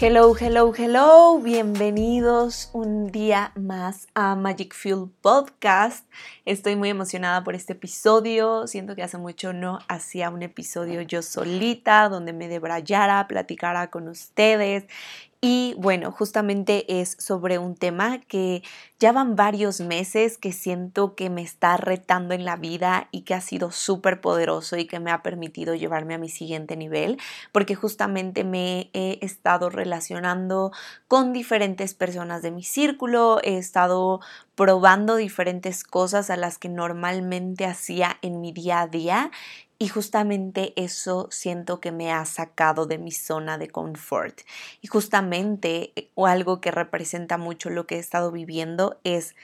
Hello, hello, hello, bienvenidos un día más a Magic Fuel Podcast. Estoy muy emocionada por este episodio. Siento que hace mucho no hacía un episodio yo solita, donde me debrayara, platicara con ustedes y bueno, justamente es sobre un tema que ya van varios meses que siento que me está retando en la vida y que ha sido súper poderoso y que me ha permitido llevarme a mi siguiente nivel, porque justamente me he estado relacionando con diferentes personas de mi círculo, he estado probando diferentes cosas a las que normalmente hacía en mi día a día y justamente eso siento que me ha sacado de mi zona de confort. Y justamente eh, algo que representa mucho lo que he estado viviendo es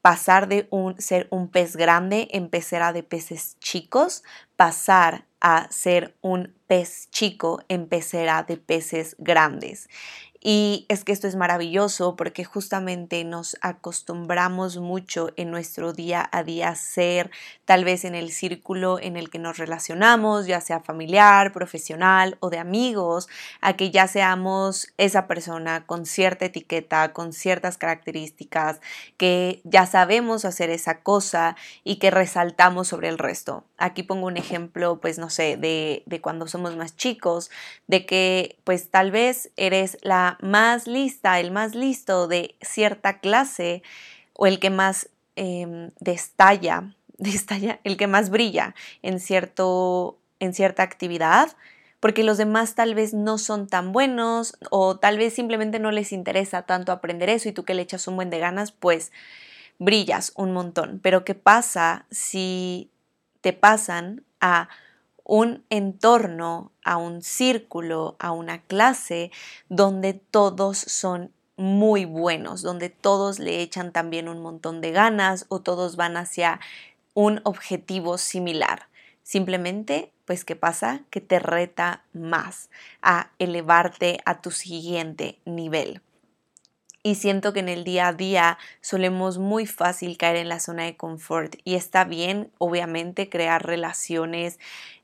pasar de un, ser un pez grande en pecera de peces chicos, pasar a ser un pez chico en pecera de peces grandes. Y es que esto es maravilloso porque justamente nos acostumbramos mucho en nuestro día a día a ser, tal vez en el círculo en el que nos relacionamos, ya sea familiar, profesional o de amigos, a que ya seamos esa persona con cierta etiqueta, con ciertas características, que ya sabemos hacer esa cosa y que resaltamos sobre el resto. Aquí pongo un ejemplo, pues no sé, de, de cuando somos más chicos, de que pues tal vez eres la más lista, el más listo de cierta clase o el que más em, destalla, destalla, el que más brilla en, cierto, en cierta actividad, porque los demás tal vez no son tan buenos o tal vez simplemente no les interesa tanto aprender eso y tú que le echas un buen de ganas, pues brillas un montón. Pero ¿qué pasa si te pasan a un entorno, a un círculo, a una clase donde todos son muy buenos, donde todos le echan también un montón de ganas o todos van hacia un objetivo similar. Simplemente, pues, ¿qué pasa? Que te reta más a elevarte a tu siguiente nivel. Y siento que en el día a día solemos muy fácil caer en la zona de confort y está bien, obviamente, crear relaciones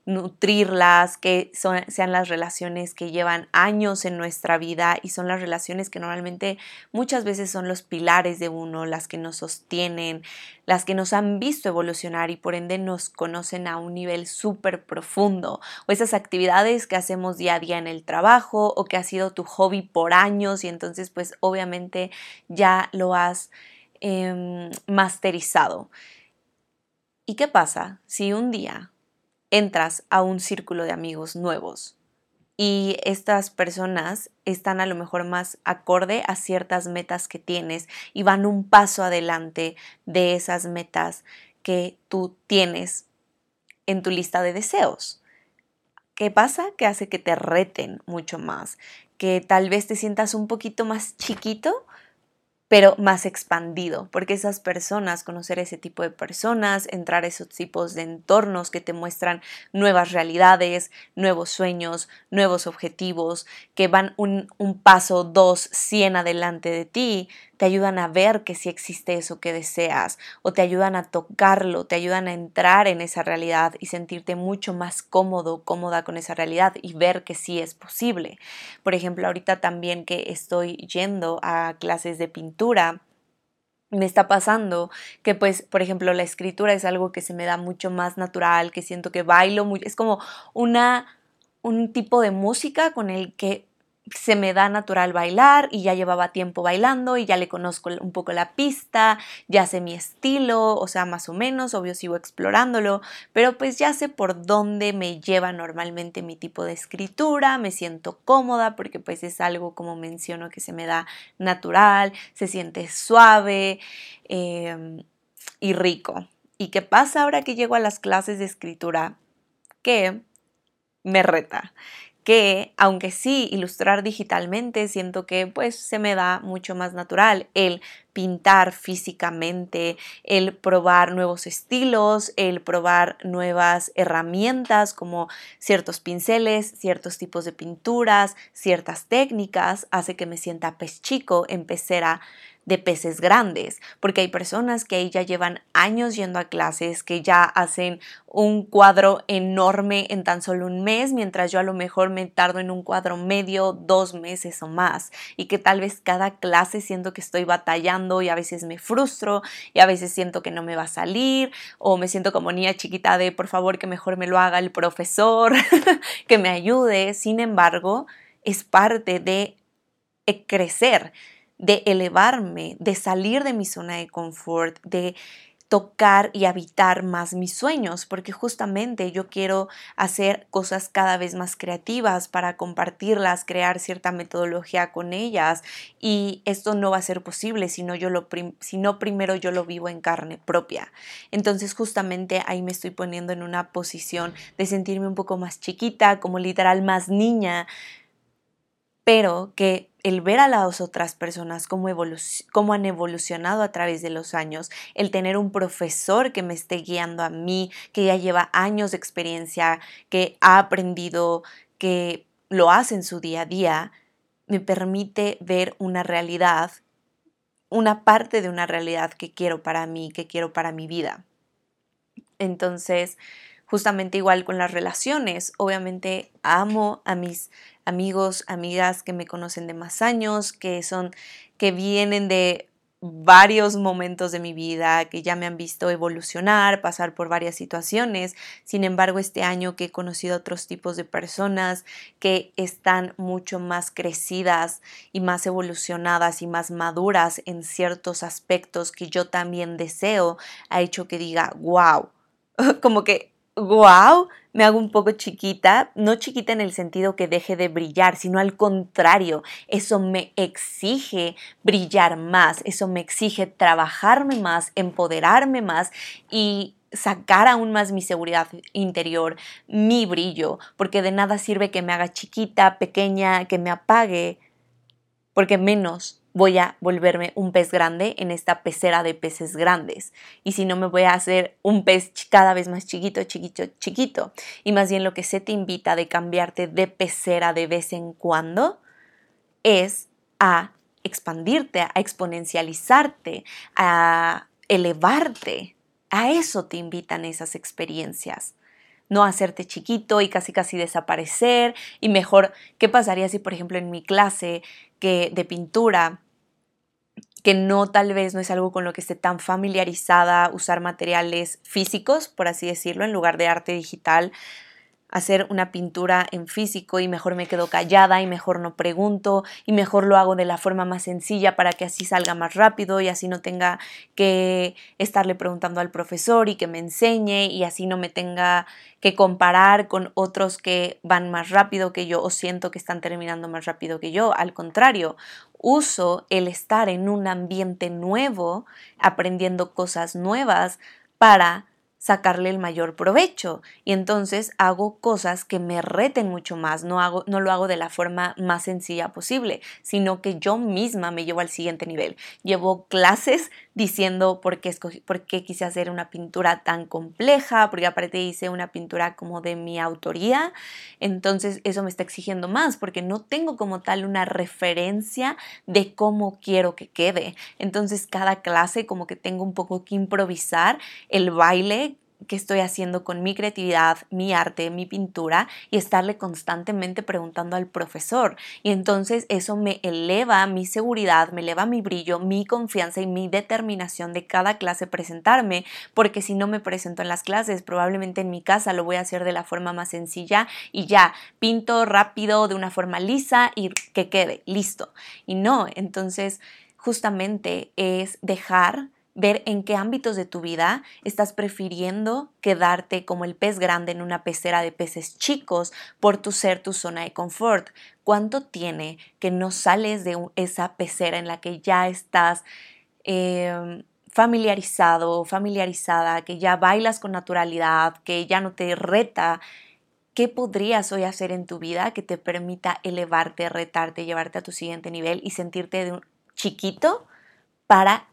nutrirlas, que sean las relaciones que llevan años en nuestra vida y son las relaciones que normalmente muchas veces son los pilares de uno, las que nos sostienen, las que nos han visto evolucionar y por ende nos conocen a un nivel súper profundo, o esas actividades que hacemos día a día en el trabajo o que ha sido tu hobby por años y entonces pues obviamente ya lo has em, masterizado. ¿Y qué pasa si un día entras a un círculo de amigos nuevos y estas personas están a lo mejor más acorde a ciertas metas que tienes y van un paso adelante de esas metas que tú tienes en tu lista de deseos. ¿Qué pasa? Que hace que te reten mucho más, que tal vez te sientas un poquito más chiquito pero más expandido, porque esas personas, conocer ese tipo de personas, entrar a esos tipos de entornos que te muestran nuevas realidades, nuevos sueños, nuevos objetivos, que van un, paso, dos, cien adelante de ti, te ayudan a ver que sí existe eso que deseas o te ayudan a tocarlo, te ayudan a entrar en esa realidad y sentirte mucho más cómodo, cómoda con esa realidad y ver que sí es posible. Por ejemplo, ahorita también que estoy yendo a clases de pintura, me está pasando que pues por ejemplo la escritura es algo que se me da mucho más natural, que siento que bailo muy, es como una un tipo de música con el que se me da natural bailar y ya llevaba tiempo bailando y ya le conozco un poco la pista, ya sé mi estilo, o sea, más o menos, obvio sigo explorándolo, pero pues ya sé por dónde me lleva normalmente mi tipo de escritura, me siento cómoda porque pues es algo como menciono que se me da natural, se siente suave em, y rico. ¿Y qué pasa ahora que llego a las clases de escritura? Que me reta que aunque sí ilustrar digitalmente siento que pues se me da mucho más natural el pintar físicamente, el probar nuevos estilos, el probar nuevas herramientas como ciertos pinceles, ciertos tipos de pinturas, ciertas técnicas, hace que me sienta pez chico en pecera de peces grandes, porque hay personas que ya llevan años yendo a clases, que ya hacen un cuadro enorme en tan solo un mes, mientras yo a lo mejor me tardo en un cuadro medio dos meses o más, y que tal vez cada clase siento que estoy batallando y a veces me frustro y a veces siento que no me va a salir o me siento como niña chiquita de por favor que mejor me lo haga el profesor, que me ayude, sin embargo, es parte de crecer de elevarme, de salir de mi zona de confort, de tocar y habitar más mis sueños, porque justamente yo quiero hacer cosas cada vez más creativas para compartirlas, crear cierta metodología con ellas y esto no va a ser posible si no, yo lo si no primero yo lo vivo en carne propia. Entonces justamente ahí me estoy poniendo en una posición de sentirme un poco más chiquita, como literal más niña, pero que el ver a las otras personas cómo, han evolucionado a través de los años, el tener un profesor que me esté guiando a mí, que ya lleva años de experiencia, que ha aprendido, que lo hace en su día a día, me permite ver una realidad, una parte de una realidad que quiero para mí, que quiero para mi vida. Entonces, justamente igual con las relaciones. Obviamente amo a mis amigos, amigas que me conocen de más años, que son, que vienen de varios momentos de mi vida, que ya me han visto evolucionar, pasar por varias situaciones. Sin embargo, este año que he conocido otros tipos de personas que están mucho más crecidas y más evolucionadas y más maduras en ciertos aspectos que yo también deseo, ha hecho que diga, wow, como que wow, me hago un poco chiquita, no chiquita en el sentido que deje de brillar, sino al contrario, eso me exige brillar más, eso me exige trabajarme más, empoderarme más y sacar aún más mi seguridad interior, mi brillo, porque de nada sirve que me haga chiquita, pequeña, que me apague, porque menos voy a volverme un pez grande en esta pecera de peces grandes. Y si no, me voy a hacer un pez cada vez más chiquito, chiquito, chiquito. Y más bien lo que se te invita de cambiarte de pecera de vez en cuando es a expandirte, a exponencializarte, a elevarte. A eso te invitan esas experiencias no hacerte chiquito y casi casi desaparecer y mejor, ¿qué pasaría si por ejemplo en mi clase que de pintura que no tal vez no es algo con lo que esté tan familiarizada usar materiales físicos, por así decirlo, en lugar de arte digital, hacer una pintura en físico y mejor me quedo callada y mejor no pregunto y mejor lo hago de la forma más sencilla para que así salga más rápido y así no tenga que estarle preguntando al profesor y que me enseñe y así no me tenga que comparar con otros que van más rápido que yo o siento que están terminando más rápido que yo. Al contrario, uso el estar en un ambiente nuevo, aprendiendo cosas nuevas para sacarle el mayor provecho y entonces hago cosas que me reten mucho más, no, hago, no lo hago de la forma más sencilla posible, sino que yo misma me llevo al siguiente nivel. Llevo clases diciendo por qué, por qué quise hacer una pintura tan compleja, porque aparte hice una pintura como de mi autoría, entonces eso me está exigiendo más porque no tengo como tal una referencia de cómo quiero que quede. Entonces cada clase como que tengo un poco que improvisar el baile que estoy haciendo con mi creatividad, mi arte, mi pintura y estarle constantemente preguntando al profesor. Y entonces eso me eleva mi seguridad, me eleva mi brillo, mi confianza y mi determinación de cada clase presentarme, porque si no me presento en las clases, probablemente en mi casa lo voy a hacer de la forma más sencilla y ya, pinto rápido, de una forma lisa y que quede, listo. Y no, entonces justamente es dejar ver en qué ámbitos de tu vida estás prefiriendo quedarte como el pez grande en una pecera de peces chicos por tu ser tu zona de confort. ¿Cuánto tiene que no sales de esa pecera en la que ya estás eh, familiarizado, familiarizada, que ya bailas con naturalidad, que ya no te reta? ¿Qué podrías hoy hacer en tu vida que te permita elevarte, retarte, llevarte a tu siguiente nivel y sentirte de un chiquito para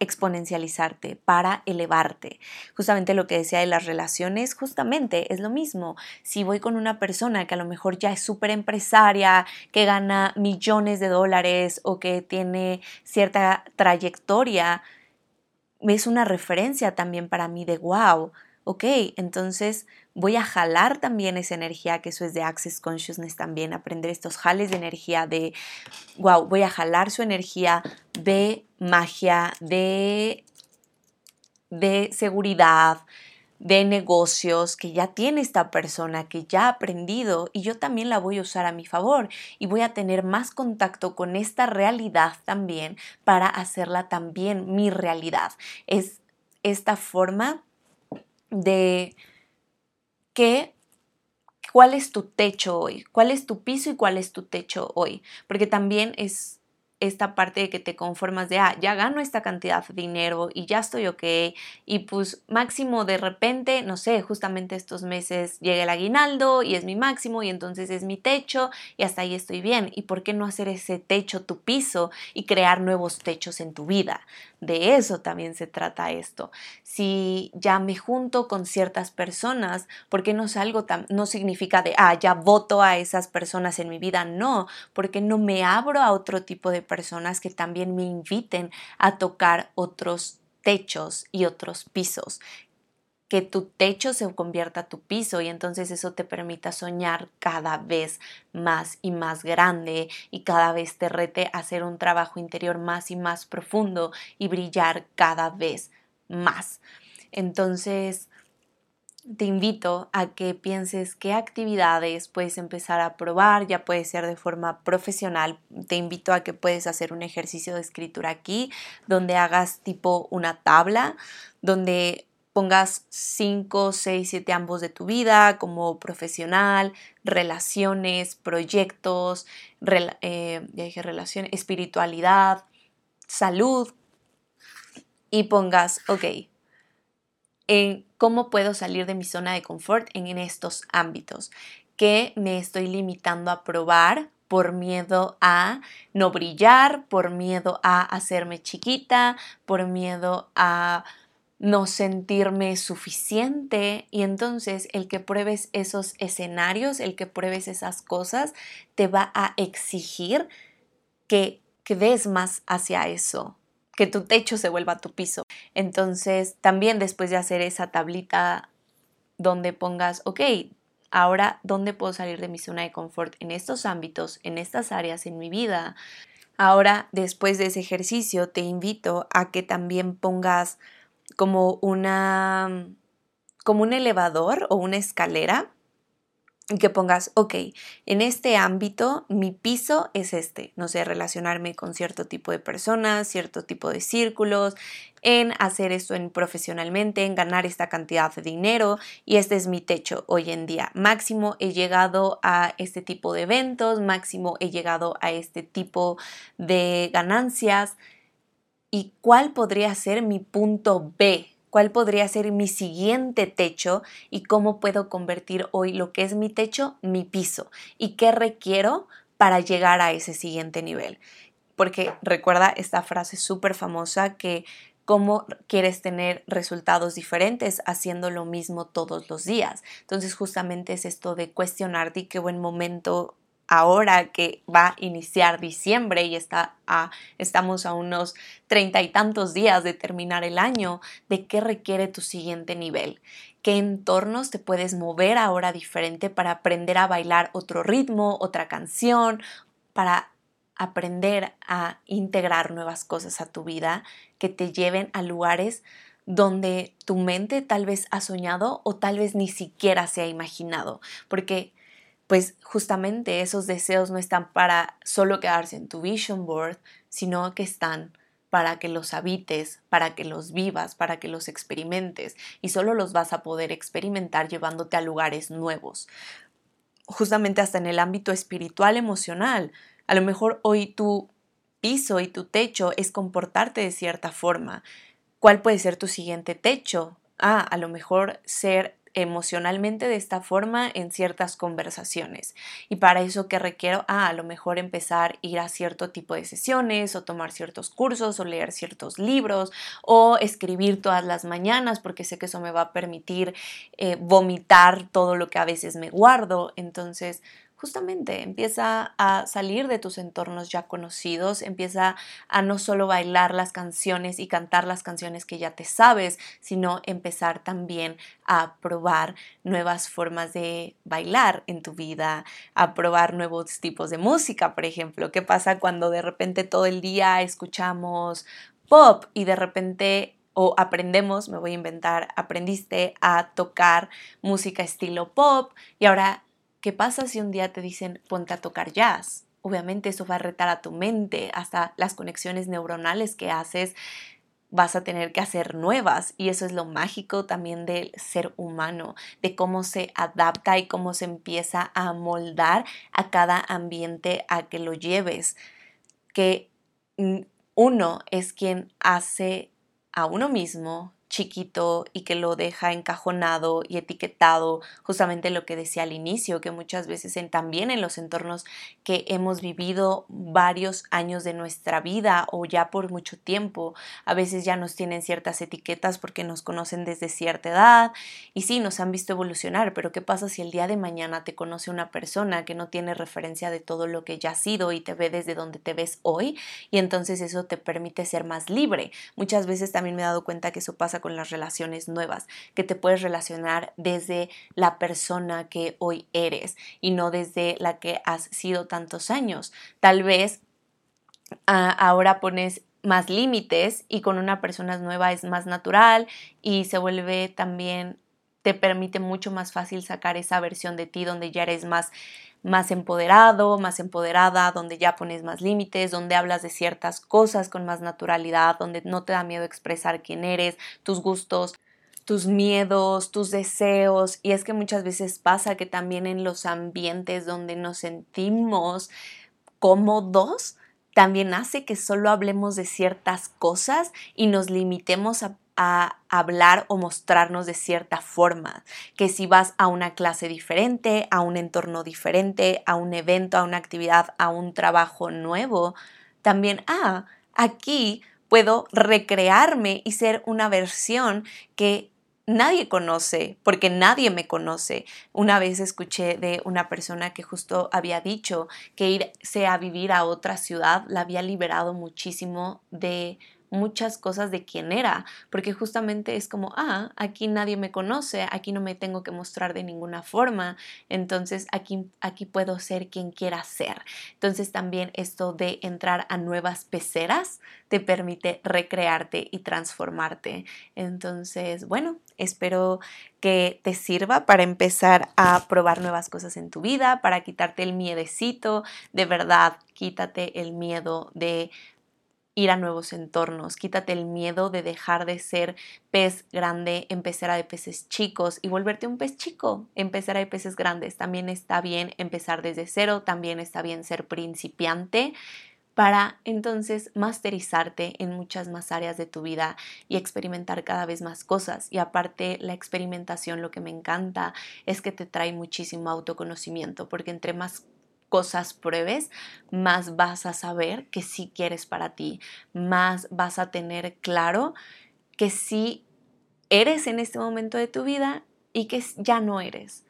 exponencializarte, para elevarte. Justamente lo que decía de las relaciones, justamente es lo mismo. Si voy con una persona que a lo mejor ya es súper empresaria, que gana millones de dólares o que tiene cierta trayectoria, es una referencia también para mí de wow, ok, entonces voy a jalar también esa energía, que eso es de Access Consciousness también, aprender estos jales de energía de, wow, voy a jalar su energía de magia, de, de seguridad, de negocios que ya tiene esta persona, que ya ha aprendido y yo también la voy a usar a mi favor y voy a tener más contacto con esta realidad también para hacerla también mi realidad. Es esta forma de cuál es tu techo hoy, cuál es tu piso y cuál es tu techo hoy, porque también es esta parte de que te conformas de, ah, ya gano esta cantidad de dinero y ya estoy ok, y pues máximo de repente, no sé, justamente estos meses llega el aguinaldo y es mi máximo y entonces es mi techo y hasta ahí estoy bien. ¿Y por qué no hacer ese techo tu piso y crear nuevos techos en tu vida? De eso también se trata esto. Si ya me junto con ciertas personas, ¿por qué no salgo tan, no significa de, ah, ya voto a esas personas en mi vida? No, porque no me abro a otro tipo de personas que también me inviten a tocar otros techos y otros pisos que tu techo se convierta tu piso y entonces eso te permita soñar cada vez más y más grande y cada vez te rete a hacer un trabajo interior más y más profundo y brillar cada vez más. Entonces, te invito a que pienses qué actividades puedes empezar a probar, ya puede ser de forma profesional. Te invito a que puedes hacer un ejercicio de escritura aquí, donde hagas tipo una tabla, donde pongas 5, 6, 7 ambos de tu vida como profesional, relaciones, proyectos, eh, dije espiritualidad, salud y pongas, ok, en cómo puedo salir de mi zona de confort en, estos ámbitos, que me estoy limitando a probar por miedo a no brillar, por miedo a hacerme chiquita, por miedo a no sentirme suficiente y entonces el que pruebes esos escenarios, el que pruebes esas cosas, te va a exigir que, que des más hacia eso, que tu techo se vuelva tu piso. Entonces también después de hacer esa tablita donde pongas, ok, ahora, ¿dónde puedo salir de mi zona de confort en estos ámbitos, en estas áreas en mi vida? Ahora, después de ese ejercicio, te invito a que también pongas como una como un elevador o una escalera y que pongas, ok, en este ámbito mi piso es este, no sé, relacionarme con cierto tipo de personas, cierto tipo de círculos, en hacer esto en profesionalmente, en ganar esta cantidad de dinero y este es mi techo hoy en día. Máximo he llegado a este tipo de eventos, máximo he llegado a este tipo de ganancias y cuál podría ser mi punto B, cuál podría ser mi siguiente techo y cómo puedo convertir hoy lo que es mi techo, mi piso y qué requiero para llegar a ese siguiente nivel. Porque recuerda esta frase súper famosa que cómo quieres tener resultados diferentes haciendo lo mismo todos los días. Entonces justamente es esto de cuestionarte y qué buen momento ahora que va a iniciar diciembre y está a, estamos a unos treinta y tantos días de terminar el año, de qué requiere tu siguiente nivel, qué entornos te puedes mover ahora diferente para aprender a bailar otro ritmo, otra canción, para aprender a integrar nuevas cosas a tu vida que te lleven a lugares donde tu mente tal vez ha soñado o tal vez ni siquiera se ha imaginado, porque pues justamente esos deseos no están para solo quedarse en tu vision board, sino que están para que los habites, para que los vivas, para que los experimentes y solo los vas a poder experimentar llevándote a lugares nuevos. Justamente hasta en el ámbito espiritual, emocional. A lo mejor hoy tu piso y tu techo es comportarte de cierta forma. ¿Cuál puede ser tu siguiente techo? ah, a lo mejor ser emocionalmente de esta forma en ciertas conversaciones. Y para eso que requiero, ah, a lo mejor empezar a ir a cierto tipo de sesiones o tomar ciertos cursos o leer ciertos libros o escribir todas las mañanas porque sé que eso me va a permitir eh, vomitar todo lo que a veces me guardo. Entonces, justamente empieza a salir de tus entornos ya conocidos, empieza a no solo bailar las canciones y cantar las canciones que ya te sabes, sino empezar también a probar nuevas formas de bailar en tu vida, a probar nuevos tipos de música, por ejemplo. ¿Qué pasa cuando de repente todo el día escuchamos pop y de repente o aprendemos, me voy a inventar, aprendiste a tocar música estilo pop y ahora ¿Qué pasa si un día te dicen ponte a tocar jazz? Obviamente eso va a retar a tu mente, hasta las conexiones neuronales que haces vas a tener que hacer nuevas y eso es lo mágico también del ser humano, de cómo se adapta y cómo se empieza a moldar a cada ambiente a que lo lleves, que mm, uno es quien hace a uno mismo chiquito y que lo deja encajonado y etiquetado, justamente lo que decía al inicio, que muchas veces también en los entornos que hemos vivido varios años de nuestra vida o ya por mucho tiempo, a veces ya nos tienen ciertas etiquetas porque nos conocen desde cierta edad y sí, nos han visto evolucionar, pero ¿qué pasa si el día de mañana te conoce una persona que no tiene referencia de todo lo que ya ha sido y te ve desde donde te ves hoy y entonces eso te permite ser más libre? Muchas veces también me he dado cuenta que eso pasa con las relaciones nuevas, que te puedes relacionar desde la persona que hoy eres y no desde la que has sido tantos años. Tal vez ah, ahora pones más límites y con una persona nueva es más natural y se vuelve también te permite mucho más fácil sacar esa versión de ti donde ya eres más más empoderado, más empoderada, donde ya pones más límites, donde hablas de ciertas cosas con más naturalidad, donde no te da miedo expresar quién eres, tus gustos, tus miedos, tus deseos. Y es que muchas veces pasa que también en los ambientes donde nos sentimos cómodos, también hace que solo hablemos de ciertas cosas y nos limitemos a a hablar o mostrarnos de cierta forma, que si vas a una clase diferente, a un entorno diferente, a un evento, a una actividad, a un trabajo nuevo, también, ah, aquí puedo recrearme y ser una versión que nadie conoce, porque nadie me conoce. Una vez escuché de una persona que justo había dicho que irse a vivir a otra ciudad la había liberado muchísimo de muchas cosas de quién era, porque justamente es como, ah, aquí nadie me conoce, aquí no me tengo que mostrar de ninguna forma, entonces aquí, aquí puedo ser quien quiera ser. Entonces también esto de entrar a nuevas peceras te permite recrearte y transformarte. Entonces, bueno, espero que te sirva para empezar a probar nuevas cosas en tu vida, para quitarte el miedecito, de verdad, quítate el miedo de ir a nuevos entornos, quítate el miedo de dejar de ser pez grande, empezar a de peces chicos y volverte un pez chico, empezar a de peces grandes. También está bien empezar desde cero, también está bien ser principiante para entonces masterizarte en muchas más áreas de tu vida y experimentar cada vez más cosas. Y aparte, la experimentación lo que me encanta es que te trae muchísimo autoconocimiento, porque entre más cosas pruebes, más vas a saber que sí quieres para ti, más vas a tener claro que sí eres en este momento de tu vida y que ya no eres,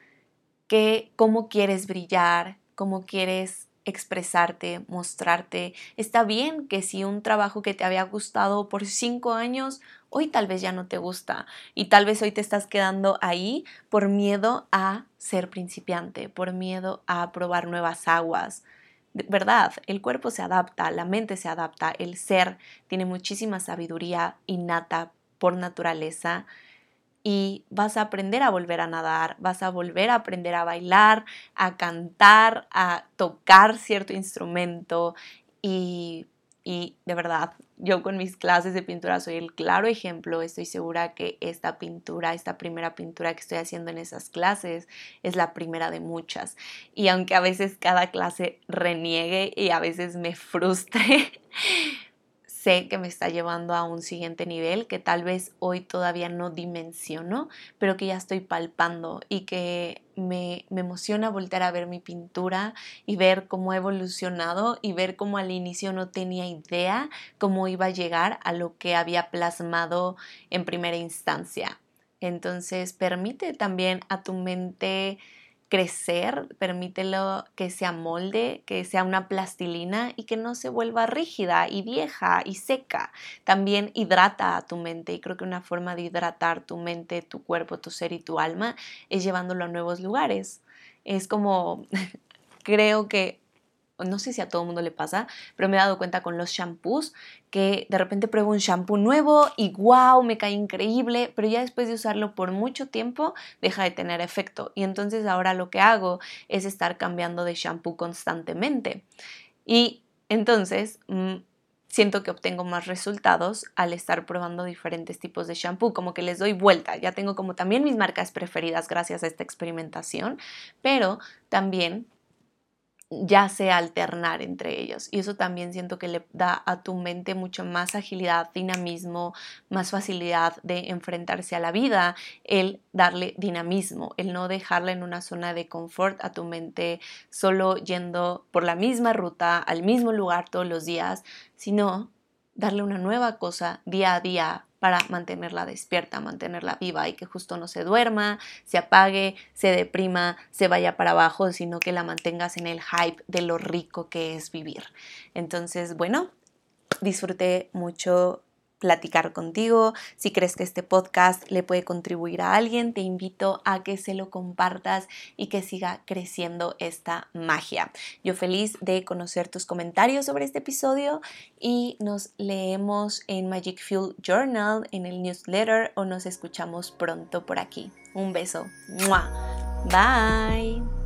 que cómo quieres brillar, cómo quieres expresarte, mostrarte. Está bien que si un trabajo que te había gustado por cinco años, hoy tal vez ya no te gusta y tal vez hoy te estás quedando ahí por miedo a ser principiante, por miedo a probar nuevas aguas. ¿Verdad? El cuerpo se adapta, la mente se adapta, el ser tiene muchísima sabiduría innata por naturaleza y vas a aprender a volver a nadar, vas a volver a aprender a bailar, a cantar, a tocar cierto instrumento y, y de verdad, yo con mis clases de pintura soy el claro ejemplo, estoy segura que esta pintura, esta primera pintura que estoy haciendo en esas clases es la primera de muchas. Y aunque a veces cada clase reniegue y a veces me frustre, sé que me está llevando a un siguiente nivel que tal vez hoy todavía no dimensiono, pero que ya estoy palpando y que me, me, emociona volver a ver mi pintura y ver cómo ha evolucionado y ver cómo al inicio no tenía idea cómo iba a llegar a lo que había plasmado en primera instancia. Entonces permite también a tu mente crecer, permítelo que se amolde, que sea una plastilina y que no se vuelva rígida y vieja y seca. También hidrata a tu mente y creo que una forma de hidratar tu mente, tu cuerpo, tu ser y tu alma es llevándolo a nuevos lugares. Es como, creo que no sé si a todo el mundo le pasa, pero me he dado cuenta con los shampoos que de repente pruebo un shampoo nuevo y wow, me cae increíble, pero ya después de usarlo por mucho tiempo deja de tener efecto. Y entonces ahora lo que hago es estar cambiando de shampoo constantemente. Y entonces mm, siento que obtengo más resultados al estar probando diferentes tipos de shampoo, como que les doy vuelta. Ya tengo como también mis marcas preferidas gracias a esta experimentación, pero también ya sea alternar entre ellos. Y eso también siento que le da a tu mente mucho más agilidad, dinamismo, más facilidad de enfrentarse a la vida, el darle dinamismo, el no dejarla en una zona de confort a tu mente solo yendo por la misma ruta, al mismo lugar todos los días, sino darle una nueva cosa día a día para mantenerla despierta, mantenerla viva y que justo no se duerma, se apague, se deprima, se vaya para abajo, sino que la mantengas en el hype de lo rico que es vivir. Entonces, bueno, disfruté mucho platicar contigo. Si crees que este podcast le puede contribuir a alguien, te invito a que se lo compartas y que siga creciendo esta magia. Yo feliz de conocer tus comentarios sobre este episodio y nos leemos en Magic Fuel Journal, en el newsletter o nos escuchamos pronto por aquí. Un beso. Bye.